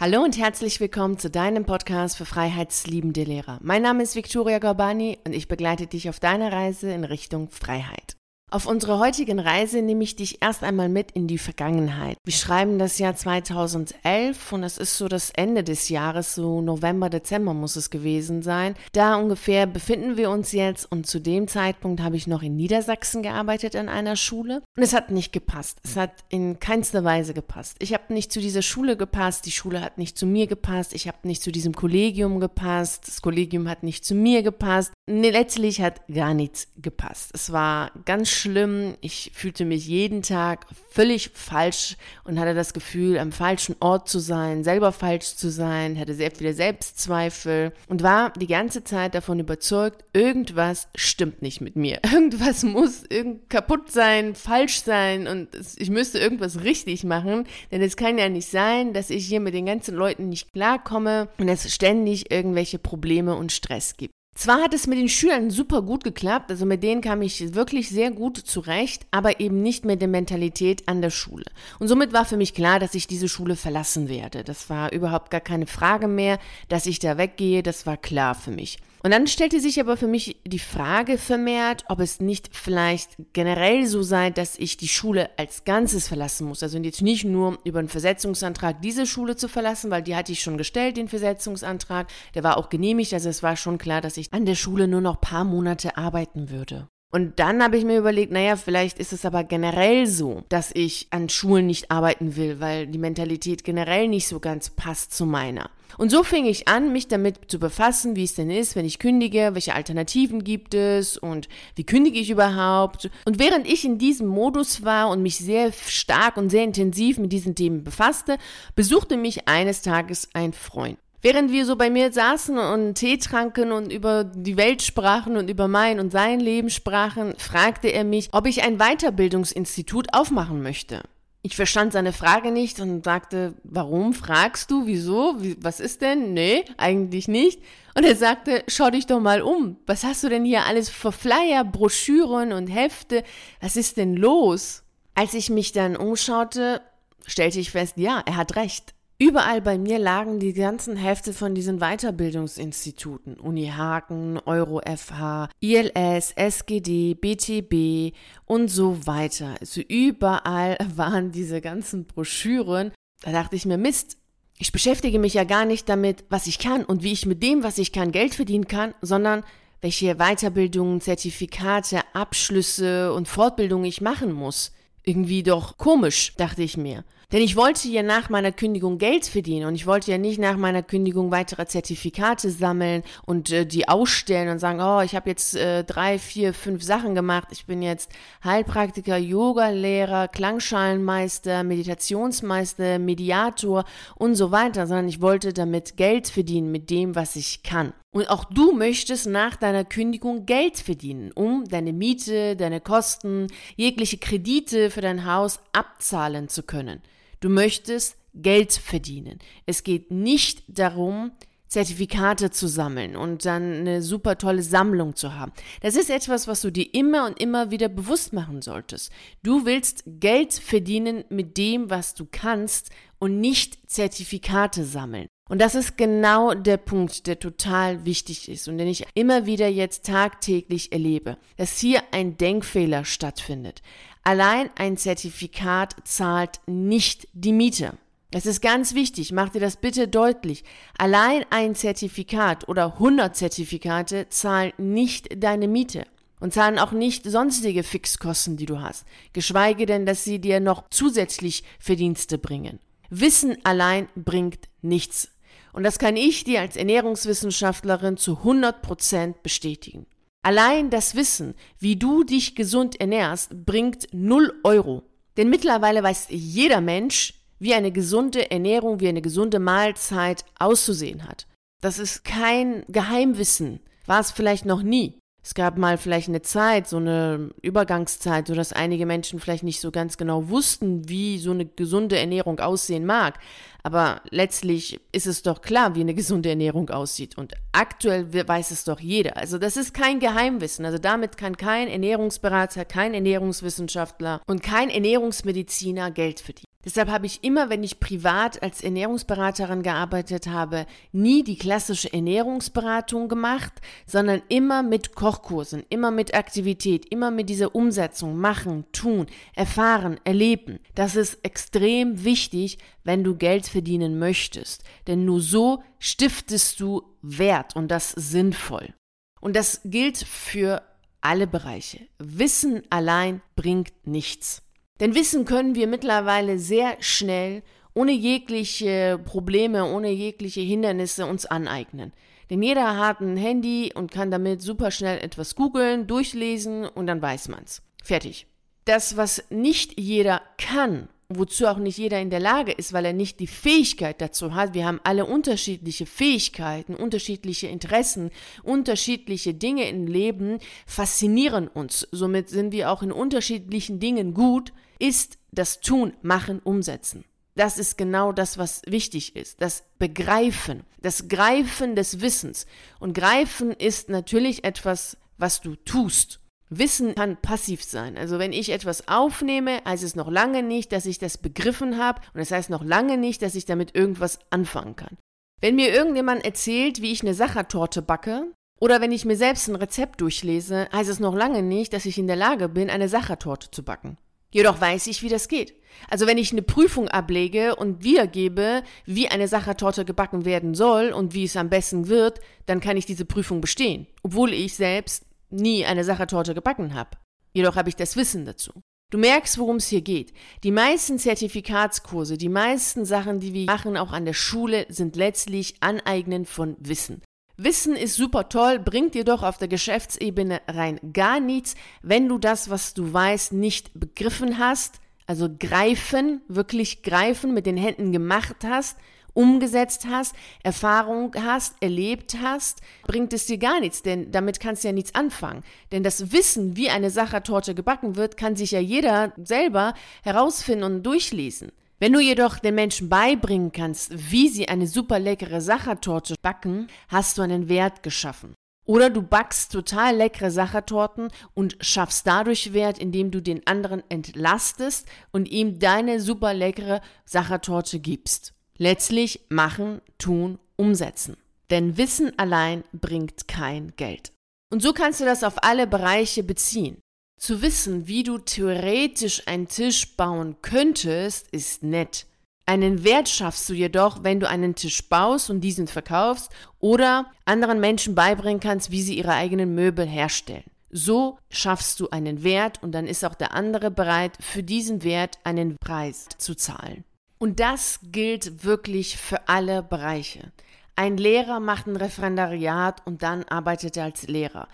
Hallo und herzlich willkommen zu deinem Podcast für freiheitsliebende Lehrer. Mein Name ist Viktoria Gorbani und ich begleite dich auf deiner Reise in Richtung Freiheit. Auf unserer heutigen Reise nehme ich dich erst einmal mit in die Vergangenheit. Wir schreiben das Jahr 2011 und es ist so das Ende des Jahres, so November, Dezember muss es gewesen sein. Da ungefähr befinden wir uns jetzt und zu dem Zeitpunkt habe ich noch in Niedersachsen gearbeitet an einer Schule und es hat nicht gepasst. Es hat in keinster Weise gepasst. Ich habe nicht zu dieser Schule gepasst, die Schule hat nicht zu mir gepasst, ich habe nicht zu diesem Kollegium gepasst, das Kollegium hat nicht zu mir gepasst. Nee, letztlich hat gar nichts gepasst. Es war ganz schlimm. Ich fühlte mich jeden Tag völlig falsch und hatte das Gefühl, am falschen Ort zu sein, selber falsch zu sein, hatte sehr viele Selbstzweifel und war die ganze Zeit davon überzeugt, irgendwas stimmt nicht mit mir. Irgendwas muss irgend kaputt sein, falsch sein und ich müsste irgendwas richtig machen, denn es kann ja nicht sein, dass ich hier mit den ganzen Leuten nicht klarkomme und es ständig irgendwelche Probleme und Stress gibt. Zwar hat es mit den Schülern super gut geklappt, also mit denen kam ich wirklich sehr gut zurecht, aber eben nicht mit der Mentalität an der Schule. Und somit war für mich klar, dass ich diese Schule verlassen werde. Das war überhaupt gar keine Frage mehr, dass ich da weggehe, das war klar für mich. Und dann stellte sich aber für mich die Frage vermehrt, ob es nicht vielleicht generell so sei, dass ich die Schule als Ganzes verlassen muss. Also jetzt nicht nur über einen Versetzungsantrag diese Schule zu verlassen, weil die hatte ich schon gestellt, den Versetzungsantrag. Der war auch genehmigt, also es war schon klar, dass ich an der Schule nur noch paar Monate arbeiten würde. Und dann habe ich mir überlegt, naja, vielleicht ist es aber generell so, dass ich an Schulen nicht arbeiten will, weil die Mentalität generell nicht so ganz passt zu meiner. Und so fing ich an, mich damit zu befassen, wie es denn ist, wenn ich kündige, welche Alternativen gibt es und wie kündige ich überhaupt. Und während ich in diesem Modus war und mich sehr stark und sehr intensiv mit diesen Themen befasste, besuchte mich eines Tages ein Freund. Während wir so bei mir saßen und Tee tranken und über die Welt sprachen und über mein und sein Leben sprachen, fragte er mich, ob ich ein Weiterbildungsinstitut aufmachen möchte. Ich verstand seine Frage nicht und sagte, warum fragst du, wieso, Wie, was ist denn? Nee, eigentlich nicht. Und er sagte, schau dich doch mal um. Was hast du denn hier alles für Flyer, Broschüren und Hefte? Was ist denn los? Als ich mich dann umschaute, stellte ich fest, ja, er hat recht. Überall bei mir lagen die ganzen Hefte von diesen Weiterbildungsinstituten. Uni Haken, Euro FH, ILS, SGD, BTB und so weiter. Also überall waren diese ganzen Broschüren. Da dachte ich mir, Mist, ich beschäftige mich ja gar nicht damit, was ich kann und wie ich mit dem, was ich kann, Geld verdienen kann, sondern welche Weiterbildungen, Zertifikate, Abschlüsse und Fortbildungen ich machen muss. Irgendwie doch komisch, dachte ich mir. Denn ich wollte ja nach meiner Kündigung Geld verdienen und ich wollte ja nicht nach meiner Kündigung weitere Zertifikate sammeln und äh, die ausstellen und sagen, oh, ich habe jetzt äh, drei, vier, fünf Sachen gemacht. Ich bin jetzt Heilpraktiker, Yogalehrer, Klangschalenmeister, Meditationsmeister, Mediator und so weiter, sondern ich wollte damit Geld verdienen mit dem, was ich kann. Und auch du möchtest nach deiner Kündigung Geld verdienen, um deine Miete, deine Kosten, jegliche Kredite für dein Haus abzahlen zu können. Du möchtest Geld verdienen. Es geht nicht darum, Zertifikate zu sammeln und dann eine super tolle Sammlung zu haben. Das ist etwas, was du dir immer und immer wieder bewusst machen solltest. Du willst Geld verdienen mit dem, was du kannst und nicht Zertifikate sammeln. Und das ist genau der Punkt, der total wichtig ist und den ich immer wieder jetzt tagtäglich erlebe, dass hier ein Denkfehler stattfindet. Allein ein Zertifikat zahlt nicht die Miete. Das ist ganz wichtig, mach dir das bitte deutlich. Allein ein Zertifikat oder 100 Zertifikate zahlen nicht deine Miete und zahlen auch nicht sonstige Fixkosten, die du hast, geschweige denn, dass sie dir noch zusätzlich Verdienste bringen. Wissen allein bringt nichts. Und das kann ich dir als Ernährungswissenschaftlerin zu 100 Prozent bestätigen. Allein das Wissen, wie du dich gesund ernährst, bringt 0 Euro. Denn mittlerweile weiß jeder Mensch, wie eine gesunde Ernährung, wie eine gesunde Mahlzeit auszusehen hat. Das ist kein Geheimwissen. War es vielleicht noch nie. Es gab mal vielleicht eine Zeit, so eine Übergangszeit, so dass einige Menschen vielleicht nicht so ganz genau wussten, wie so eine gesunde Ernährung aussehen mag. Aber letztlich ist es doch klar, wie eine gesunde Ernährung aussieht. Und aktuell weiß es doch jeder. Also das ist kein Geheimwissen. Also damit kann kein Ernährungsberater, kein Ernährungswissenschaftler und kein Ernährungsmediziner Geld verdienen. Deshalb habe ich immer, wenn ich privat als Ernährungsberaterin gearbeitet habe, nie die klassische Ernährungsberatung gemacht, sondern immer mit Kochkursen, immer mit Aktivität, immer mit dieser Umsetzung, machen, tun, erfahren, erleben. Das ist extrem wichtig, wenn du Geld verdienen möchtest. Denn nur so stiftest du Wert und das sinnvoll. Und das gilt für alle Bereiche. Wissen allein bringt nichts. Denn Wissen können wir mittlerweile sehr schnell, ohne jegliche Probleme, ohne jegliche Hindernisse uns aneignen. Denn jeder hat ein Handy und kann damit super schnell etwas googeln, durchlesen und dann weiß man's. Fertig. Das, was nicht jeder kann, wozu auch nicht jeder in der Lage ist, weil er nicht die Fähigkeit dazu hat. Wir haben alle unterschiedliche Fähigkeiten, unterschiedliche Interessen, unterschiedliche Dinge im Leben faszinieren uns. Somit sind wir auch in unterschiedlichen Dingen gut, ist das Tun, Machen, Umsetzen. Das ist genau das, was wichtig ist. Das Begreifen, das Greifen des Wissens. Und Greifen ist natürlich etwas, was du tust. Wissen kann passiv sein. Also wenn ich etwas aufnehme, heißt es noch lange nicht, dass ich das begriffen habe und es das heißt noch lange nicht, dass ich damit irgendwas anfangen kann. Wenn mir irgendjemand erzählt, wie ich eine Sachertorte backe, oder wenn ich mir selbst ein Rezept durchlese, heißt es noch lange nicht, dass ich in der Lage bin, eine Sachertorte zu backen. Jedoch weiß ich, wie das geht. Also wenn ich eine Prüfung ablege und wiedergebe, wie eine Sachertorte gebacken werden soll und wie es am besten wird, dann kann ich diese Prüfung bestehen, obwohl ich selbst nie eine Sachertorte gebacken habe. Jedoch habe ich das Wissen dazu. Du merkst, worum es hier geht. Die meisten Zertifikatskurse, die meisten Sachen, die wir machen, auch an der Schule, sind letztlich Aneignen von Wissen. Wissen ist super toll, bringt dir doch auf der Geschäftsebene rein gar nichts, wenn du das, was du weißt, nicht begriffen hast, also greifen, wirklich greifen, mit den Händen gemacht hast, umgesetzt hast, Erfahrung hast, erlebt hast, bringt es dir gar nichts, denn damit kannst du ja nichts anfangen. Denn das Wissen, wie eine Sachertorte gebacken wird, kann sich ja jeder selber herausfinden und durchlesen. Wenn du jedoch den Menschen beibringen kannst, wie sie eine super leckere Sachertorte backen, hast du einen Wert geschaffen. Oder du backst total leckere Sachertorten und schaffst dadurch Wert, indem du den anderen entlastest und ihm deine super leckere Sachertorte gibst. Letztlich machen, tun, umsetzen. Denn Wissen allein bringt kein Geld. Und so kannst du das auf alle Bereiche beziehen. Zu wissen, wie du theoretisch einen Tisch bauen könntest, ist nett. Einen Wert schaffst du jedoch, wenn du einen Tisch baust und diesen verkaufst oder anderen Menschen beibringen kannst, wie sie ihre eigenen Möbel herstellen. So schaffst du einen Wert und dann ist auch der andere bereit, für diesen Wert einen Preis zu zahlen. Und das gilt wirklich für alle Bereiche. Ein Lehrer macht ein Referendariat und dann arbeitet er als Lehrer.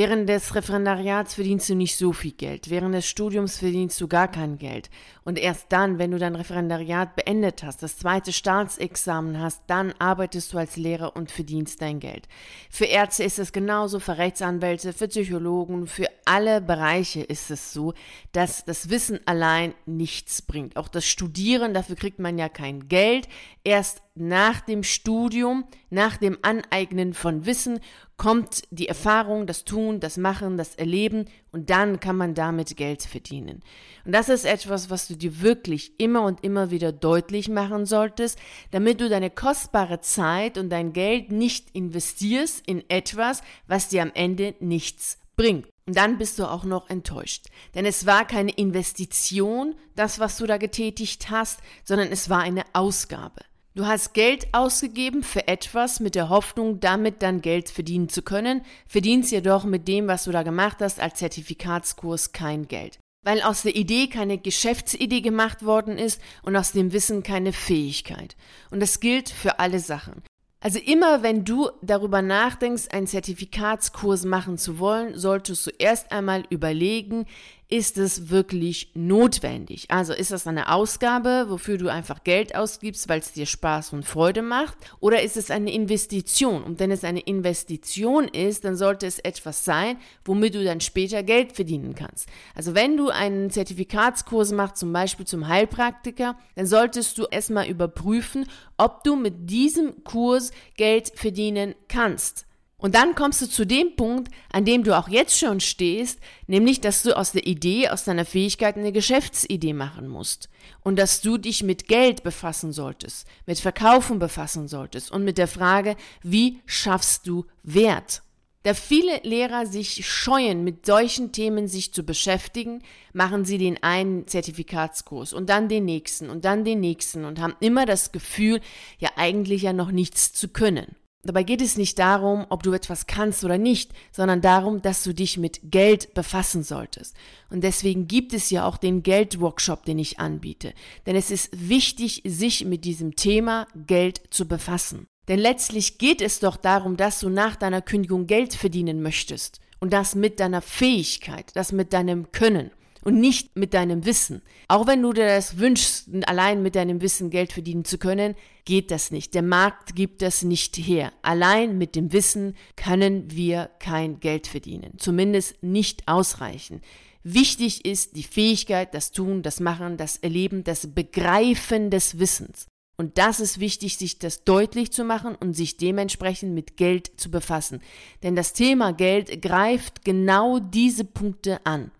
Während des Referendariats verdienst du nicht so viel Geld. Während des Studiums verdienst du gar kein Geld. Und erst dann, wenn du dein Referendariat beendet hast, das zweite Staatsexamen hast, dann arbeitest du als Lehrer und verdienst dein Geld. Für Ärzte ist es genauso, für Rechtsanwälte, für Psychologen, für alle Bereiche ist es so, dass das Wissen allein nichts bringt. Auch das Studieren, dafür kriegt man ja kein Geld. Erst nach dem Studium, nach dem Aneignen von Wissen kommt die Erfahrung, das Tun, das Machen, das Erleben und dann kann man damit Geld verdienen. Und das ist etwas, was du dir wirklich immer und immer wieder deutlich machen solltest, damit du deine kostbare Zeit und dein Geld nicht investierst in etwas, was dir am Ende nichts bringt. Und dann bist du auch noch enttäuscht. Denn es war keine Investition, das, was du da getätigt hast, sondern es war eine Ausgabe. Du hast Geld ausgegeben für etwas mit der Hoffnung, damit dann Geld verdienen zu können, verdienst jedoch mit dem, was du da gemacht hast, als Zertifikatskurs kein Geld. Weil aus der Idee keine Geschäftsidee gemacht worden ist und aus dem Wissen keine Fähigkeit. Und das gilt für alle Sachen. Also immer wenn du darüber nachdenkst, einen Zertifikatskurs machen zu wollen, solltest du erst einmal überlegen, ist es wirklich notwendig? Also ist das eine Ausgabe, wofür du einfach Geld ausgibst, weil es dir Spaß und Freude macht? Oder ist es eine Investition? Und wenn es eine Investition ist, dann sollte es etwas sein, womit du dann später Geld verdienen kannst. Also wenn du einen Zertifikatskurs machst, zum Beispiel zum Heilpraktiker, dann solltest du erstmal überprüfen, ob du mit diesem Kurs Geld verdienen kannst. Und dann kommst du zu dem Punkt, an dem du auch jetzt schon stehst, nämlich, dass du aus der Idee, aus deiner Fähigkeit eine Geschäftsidee machen musst. Und dass du dich mit Geld befassen solltest, mit Verkaufen befassen solltest und mit der Frage, wie schaffst du Wert? Da viele Lehrer sich scheuen, mit solchen Themen sich zu beschäftigen, machen sie den einen Zertifikatskurs und dann den nächsten und dann den nächsten und haben immer das Gefühl, ja eigentlich ja noch nichts zu können. Dabei geht es nicht darum, ob du etwas kannst oder nicht, sondern darum, dass du dich mit Geld befassen solltest. Und deswegen gibt es ja auch den Geldworkshop, den ich anbiete. Denn es ist wichtig, sich mit diesem Thema Geld zu befassen. Denn letztlich geht es doch darum, dass du nach deiner Kündigung Geld verdienen möchtest. Und das mit deiner Fähigkeit, das mit deinem Können und nicht mit deinem Wissen. Auch wenn du dir das wünschst, allein mit deinem Wissen Geld verdienen zu können, geht das nicht. Der Markt gibt das nicht her. Allein mit dem Wissen können wir kein Geld verdienen. Zumindest nicht ausreichen. Wichtig ist die Fähigkeit, das Tun, das Machen, das Erleben, das Begreifen des Wissens. Und das ist wichtig, sich das deutlich zu machen und sich dementsprechend mit Geld zu befassen. Denn das Thema Geld greift genau diese Punkte an.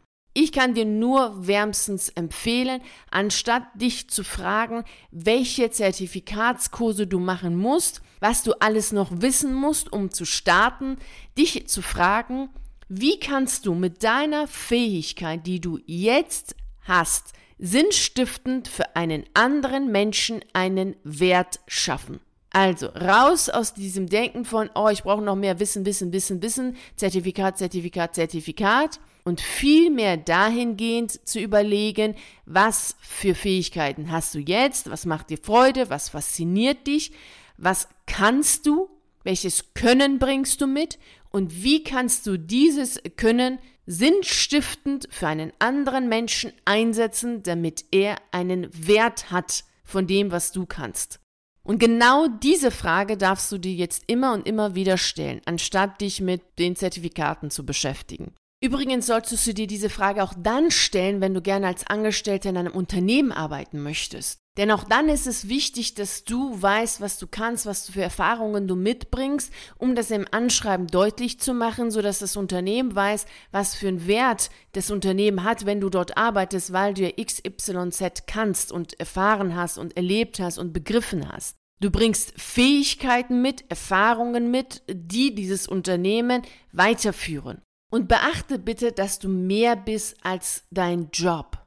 Ich kann dir nur wärmstens empfehlen, anstatt dich zu fragen, welche Zertifikatskurse du machen musst, was du alles noch wissen musst, um zu starten, dich zu fragen, wie kannst du mit deiner Fähigkeit, die du jetzt hast, sinnstiftend für einen anderen Menschen einen Wert schaffen. Also raus aus diesem Denken von, oh, ich brauche noch mehr Wissen, Wissen, Wissen, Wissen, Zertifikat, Zertifikat, Zertifikat und viel mehr dahingehend zu überlegen, was für Fähigkeiten hast du jetzt, was macht dir Freude, was fasziniert dich, was kannst du, welches Können bringst du mit und wie kannst du dieses Können sinnstiftend für einen anderen Menschen einsetzen, damit er einen Wert hat von dem, was du kannst. Und genau diese Frage darfst du dir jetzt immer und immer wieder stellen, anstatt dich mit den Zertifikaten zu beschäftigen. Übrigens solltest du dir diese Frage auch dann stellen, wenn du gerne als Angestellter in einem Unternehmen arbeiten möchtest. Denn auch dann ist es wichtig, dass du weißt, was du kannst, was du für Erfahrungen du mitbringst, um das im Anschreiben deutlich zu machen, sodass das Unternehmen weiß, was für einen Wert das Unternehmen hat, wenn du dort arbeitest, weil du ja XYZ kannst und erfahren hast und erlebt hast und begriffen hast. Du bringst Fähigkeiten mit, Erfahrungen mit, die dieses Unternehmen weiterführen. Und beachte bitte, dass du mehr bist als dein Job.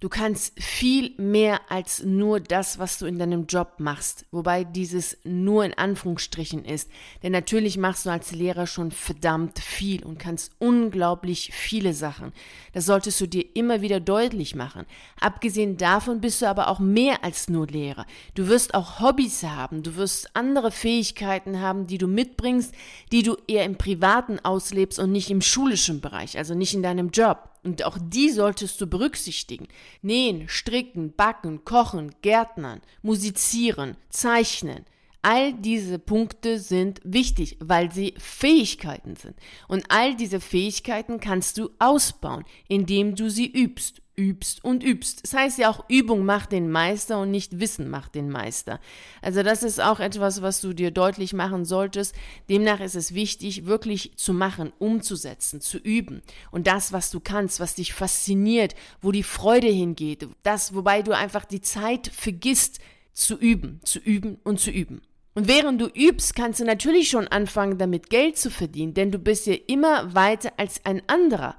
Du kannst viel mehr als nur das, was du in deinem Job machst. Wobei dieses nur in Anführungsstrichen ist. Denn natürlich machst du als Lehrer schon verdammt viel und kannst unglaublich viele Sachen. Das solltest du dir immer wieder deutlich machen. Abgesehen davon bist du aber auch mehr als nur Lehrer. Du wirst auch Hobbys haben. Du wirst andere Fähigkeiten haben, die du mitbringst, die du eher im Privaten auslebst und nicht im schulischen Bereich, also nicht in deinem Job. Und auch die solltest du berücksichtigen. Nähen, stricken, backen, kochen, gärtnern, musizieren, zeichnen. All diese Punkte sind wichtig, weil sie Fähigkeiten sind. Und all diese Fähigkeiten kannst du ausbauen, indem du sie übst übst und übst. Das heißt ja auch, Übung macht den Meister und nicht Wissen macht den Meister. Also das ist auch etwas, was du dir deutlich machen solltest. Demnach ist es wichtig, wirklich zu machen, umzusetzen, zu üben. Und das, was du kannst, was dich fasziniert, wo die Freude hingeht, das, wobei du einfach die Zeit vergisst, zu üben, zu üben und zu üben. Und während du übst, kannst du natürlich schon anfangen, damit Geld zu verdienen, denn du bist ja immer weiter als ein anderer.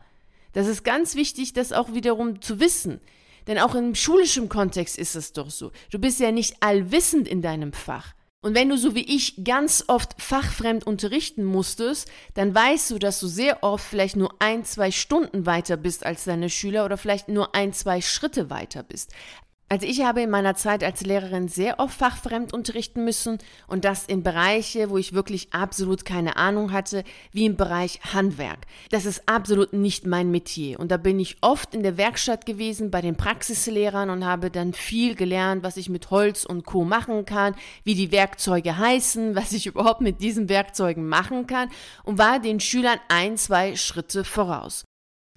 Das ist ganz wichtig, das auch wiederum zu wissen. Denn auch im schulischen Kontext ist es doch so. Du bist ja nicht allwissend in deinem Fach. Und wenn du so wie ich ganz oft fachfremd unterrichten musstest, dann weißt du, dass du sehr oft vielleicht nur ein, zwei Stunden weiter bist als deine Schüler oder vielleicht nur ein, zwei Schritte weiter bist. Also ich habe in meiner Zeit als Lehrerin sehr oft fachfremd unterrichten müssen und das in Bereiche, wo ich wirklich absolut keine Ahnung hatte, wie im Bereich Handwerk. Das ist absolut nicht mein Metier und da bin ich oft in der Werkstatt gewesen bei den Praxislehrern und habe dann viel gelernt, was ich mit Holz und Co machen kann, wie die Werkzeuge heißen, was ich überhaupt mit diesen Werkzeugen machen kann und war den Schülern ein, zwei Schritte voraus.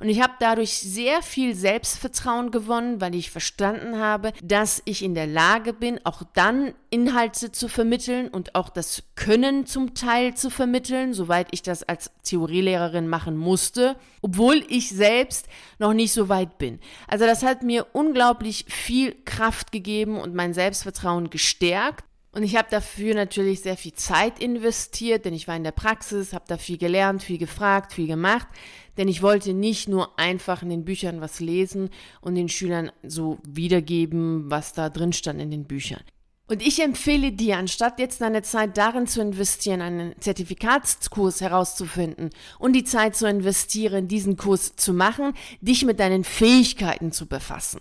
Und ich habe dadurch sehr viel Selbstvertrauen gewonnen, weil ich verstanden habe, dass ich in der Lage bin, auch dann Inhalte zu vermitteln und auch das Können zum Teil zu vermitteln, soweit ich das als Theorielehrerin machen musste, obwohl ich selbst noch nicht so weit bin. Also das hat mir unglaublich viel Kraft gegeben und mein Selbstvertrauen gestärkt. Und ich habe dafür natürlich sehr viel Zeit investiert, denn ich war in der Praxis, habe da viel gelernt, viel gefragt, viel gemacht. Denn ich wollte nicht nur einfach in den Büchern was lesen und den Schülern so wiedergeben, was da drin stand in den Büchern. Und ich empfehle dir, anstatt jetzt deine Zeit darin zu investieren, einen Zertifikatskurs herauszufinden und die Zeit zu investieren, diesen Kurs zu machen, dich mit deinen Fähigkeiten zu befassen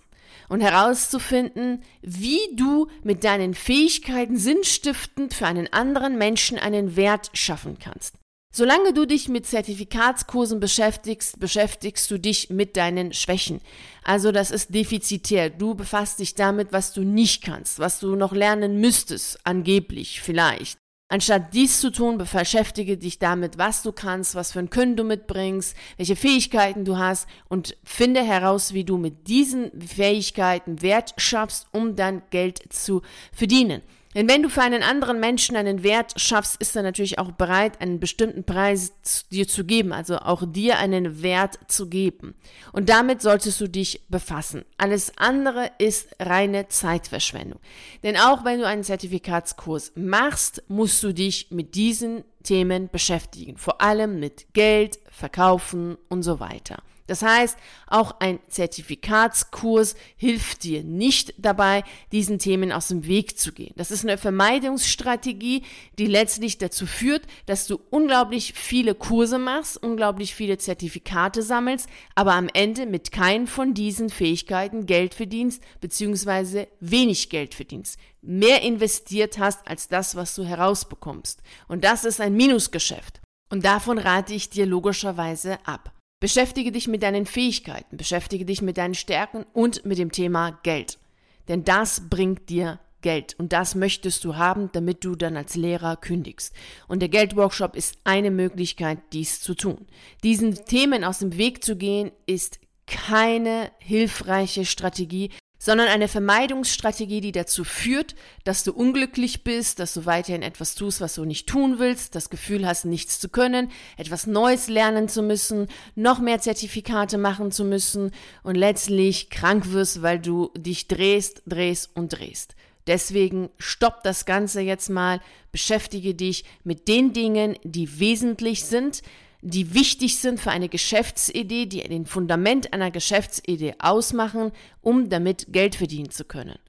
und herauszufinden, wie du mit deinen Fähigkeiten sinnstiftend für einen anderen Menschen einen Wert schaffen kannst. Solange du dich mit Zertifikatskursen beschäftigst, beschäftigst du dich mit deinen Schwächen. Also das ist defizitär. Du befasst dich damit, was du nicht kannst, was du noch lernen müsstest, angeblich vielleicht. Anstatt dies zu tun, beschäftige dich damit, was du kannst, was für ein Können du mitbringst, welche Fähigkeiten du hast und finde heraus, wie du mit diesen Fähigkeiten Wert schaffst, um dann Geld zu verdienen. Denn wenn du für einen anderen Menschen einen Wert schaffst, ist er natürlich auch bereit, einen bestimmten Preis dir zu geben, also auch dir einen Wert zu geben. Und damit solltest du dich befassen. Alles andere ist reine Zeitverschwendung. Denn auch wenn du einen Zertifikatskurs machst, musst du dich mit diesen Themen beschäftigen. Vor allem mit Geld, Verkaufen und so weiter. Das heißt, auch ein Zertifikatskurs hilft dir nicht dabei, diesen Themen aus dem Weg zu gehen. Das ist eine Vermeidungsstrategie, die letztlich dazu führt, dass du unglaublich viele Kurse machst, unglaublich viele Zertifikate sammelst, aber am Ende mit keinen von diesen Fähigkeiten Geld verdienst, beziehungsweise wenig Geld verdienst. Mehr investiert hast als das, was du herausbekommst. Und das ist ein Minusgeschäft. Und davon rate ich dir logischerweise ab. Beschäftige dich mit deinen Fähigkeiten, beschäftige dich mit deinen Stärken und mit dem Thema Geld. Denn das bringt dir Geld und das möchtest du haben, damit du dann als Lehrer kündigst. Und der Geldworkshop ist eine Möglichkeit, dies zu tun. Diesen Themen aus dem Weg zu gehen, ist keine hilfreiche Strategie, sondern eine Vermeidungsstrategie, die dazu führt, dass du unglücklich bist, dass du weiterhin etwas tust, was du nicht tun willst, das Gefühl hast, nichts zu können, etwas Neues lernen zu müssen, noch mehr Zertifikate machen zu müssen und letztlich krank wirst, weil du dich drehst, drehst und drehst. Deswegen stopp das Ganze jetzt mal, beschäftige dich mit den Dingen, die wesentlich sind, die wichtig sind für eine Geschäftsidee, die den Fundament einer Geschäftsidee ausmachen, um damit Geld verdienen zu können.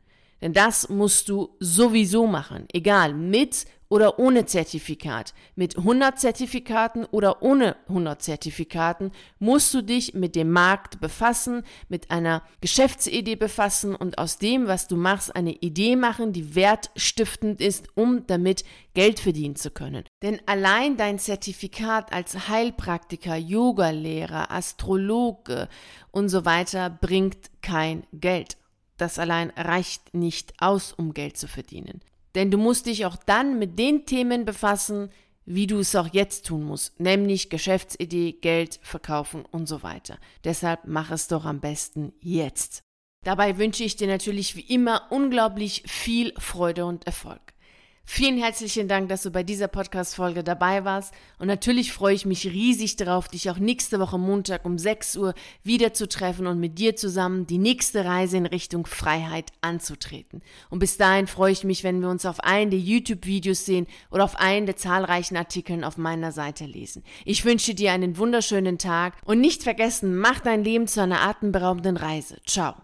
Denn das musst du sowieso machen, egal mit oder ohne Zertifikat. Mit 100 Zertifikaten oder ohne 100 Zertifikaten musst du dich mit dem Markt befassen, mit einer Geschäftsidee befassen und aus dem, was du machst, eine Idee machen, die wertstiftend ist, um damit Geld verdienen zu können. Denn allein dein Zertifikat als Heilpraktiker, Yogalehrer, Astrologe und so weiter bringt kein Geld. Das allein reicht nicht aus, um Geld zu verdienen. Denn du musst dich auch dann mit den Themen befassen, wie du es auch jetzt tun musst, nämlich Geschäftsidee, Geld, Verkaufen und so weiter. Deshalb mach es doch am besten jetzt. Dabei wünsche ich dir natürlich wie immer unglaublich viel Freude und Erfolg. Vielen herzlichen Dank, dass du bei dieser Podcast-Folge dabei warst. Und natürlich freue ich mich riesig darauf, dich auch nächste Woche Montag um 6 Uhr wiederzutreffen und mit dir zusammen die nächste Reise in Richtung Freiheit anzutreten. Und bis dahin freue ich mich, wenn wir uns auf einen der YouTube-Videos sehen oder auf einen der zahlreichen Artikeln auf meiner Seite lesen. Ich wünsche dir einen wunderschönen Tag und nicht vergessen, mach dein Leben zu einer atemberaubenden Reise. Ciao.